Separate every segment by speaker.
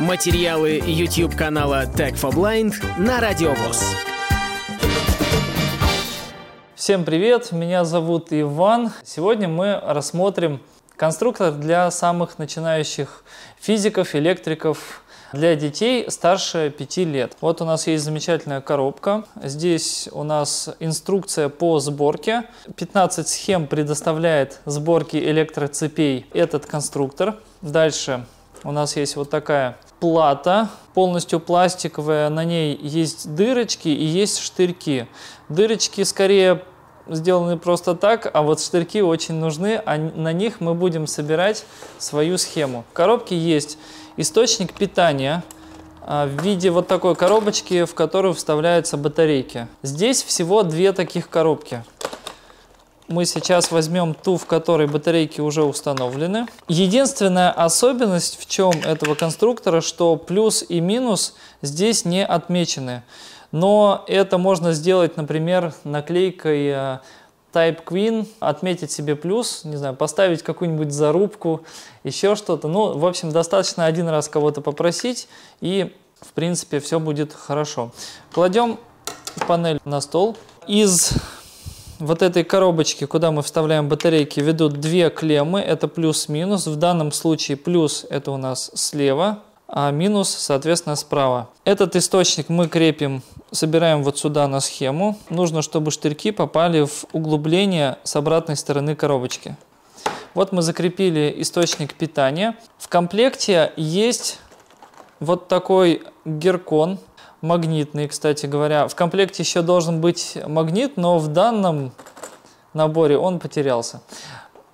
Speaker 1: Материалы YouTube канала Tech for Blind на Радиовоз.
Speaker 2: Всем привет, меня зовут Иван. Сегодня мы рассмотрим конструктор для самых начинающих физиков, электриков, для детей старше 5 лет. Вот у нас есть замечательная коробка. Здесь у нас инструкция по сборке. 15 схем предоставляет сборки электроцепей этот конструктор. Дальше у нас есть вот такая плата, полностью пластиковая, на ней есть дырочки и есть штырьки. Дырочки скорее сделаны просто так, а вот штырьки очень нужны, а на них мы будем собирать свою схему. В коробке есть источник питания а, в виде вот такой коробочки, в которую вставляются батарейки. Здесь всего две таких коробки. Мы сейчас возьмем ту, в которой батарейки уже установлены. Единственная особенность в чем этого конструктора, что плюс и минус здесь не отмечены. Но это можно сделать, например, наклейкой э, Type Queen, отметить себе плюс, не знаю, поставить какую-нибудь зарубку, еще что-то. Ну, в общем, достаточно один раз кого-то попросить, и, в принципе, все будет хорошо. Кладем панель на стол. Из вот этой коробочки, куда мы вставляем батарейки, ведут две клеммы, это плюс-минус. В данном случае плюс это у нас слева, а минус, соответственно, справа. Этот источник мы крепим, собираем вот сюда на схему. Нужно, чтобы штырьки попали в углубление с обратной стороны коробочки. Вот мы закрепили источник питания. В комплекте есть вот такой геркон, магнитный, кстати говоря. В комплекте еще должен быть магнит, но в данном наборе он потерялся.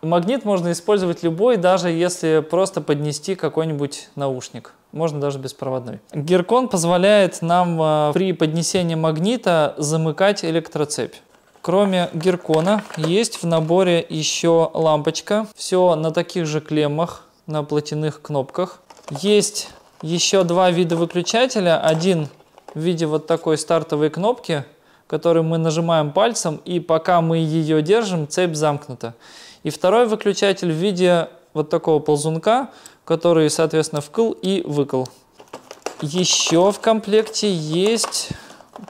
Speaker 2: Магнит можно использовать любой, даже если просто поднести какой-нибудь наушник. Можно даже беспроводной. Геркон позволяет нам э, при поднесении магнита замыкать электроцепь. Кроме геркона есть в наборе еще лампочка. Все на таких же клеммах, на платяных кнопках. Есть еще два вида выключателя. Один в виде вот такой стартовой кнопки, которую мы нажимаем пальцем, и пока мы ее держим, цепь замкнута. И второй выключатель в виде вот такого ползунка, который, соответственно, вкл и выкл. Еще в комплекте есть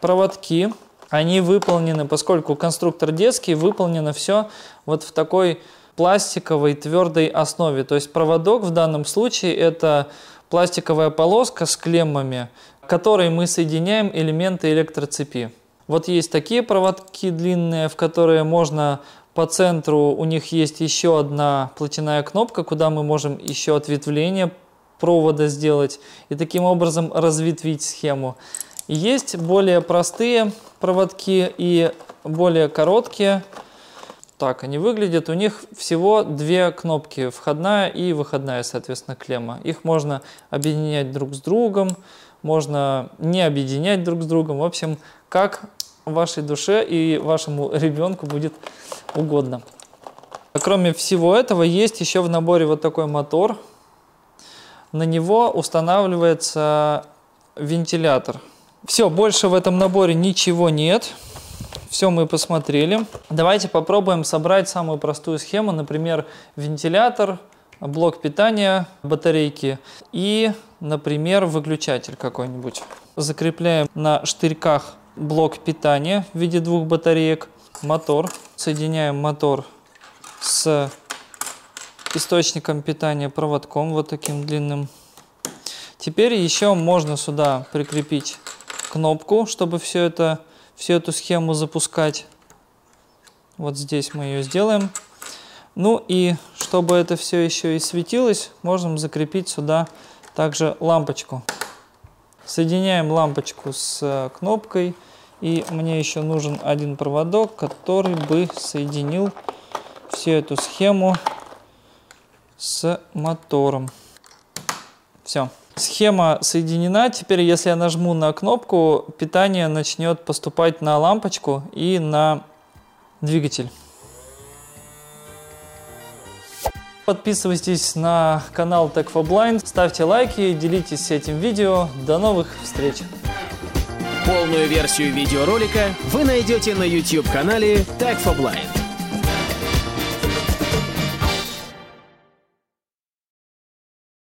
Speaker 2: проводки. Они выполнены, поскольку конструктор детский, выполнено все вот в такой пластиковой твердой основе. То есть проводок в данном случае это пластиковая полоска с клеммами, которой мы соединяем элементы электроцепи. Вот есть такие проводки длинные, в которые можно по центру у них есть еще одна платяная кнопка, куда мы можем еще ответвление провода сделать и таким образом разветвить схему. есть более простые проводки и более короткие. Так они выглядят. У них всего две кнопки, входная и выходная, соответственно, клемма. Их можно объединять друг с другом, можно не объединять друг с другом. В общем, как вашей душе и вашему ребенку будет угодно. Кроме всего этого, есть еще в наборе вот такой мотор. На него устанавливается вентилятор. Все, больше в этом наборе ничего нет. Все мы посмотрели. Давайте попробуем собрать самую простую схему. Например, вентилятор, блок питания, батарейки и, например, выключатель какой-нибудь. Закрепляем на штырьках блок питания в виде двух батареек, мотор. Соединяем мотор с источником питания проводком вот таким длинным. Теперь еще можно сюда прикрепить кнопку, чтобы все это, всю эту схему запускать. Вот здесь мы ее сделаем. Ну и чтобы это все еще и светилось, можем закрепить сюда также лампочку. Соединяем лампочку с э, кнопкой. И мне еще нужен один проводок, который бы соединил всю эту схему с мотором. Все. Схема соединена. Теперь, если я нажму на кнопку, питание начнет поступать на лампочку и на двигатель. Подписывайтесь на канал Tech for Blind, ставьте лайки, делитесь этим видео. До новых встреч!
Speaker 1: Полную версию видеоролика вы найдете на YouTube-канале Tech for Blind.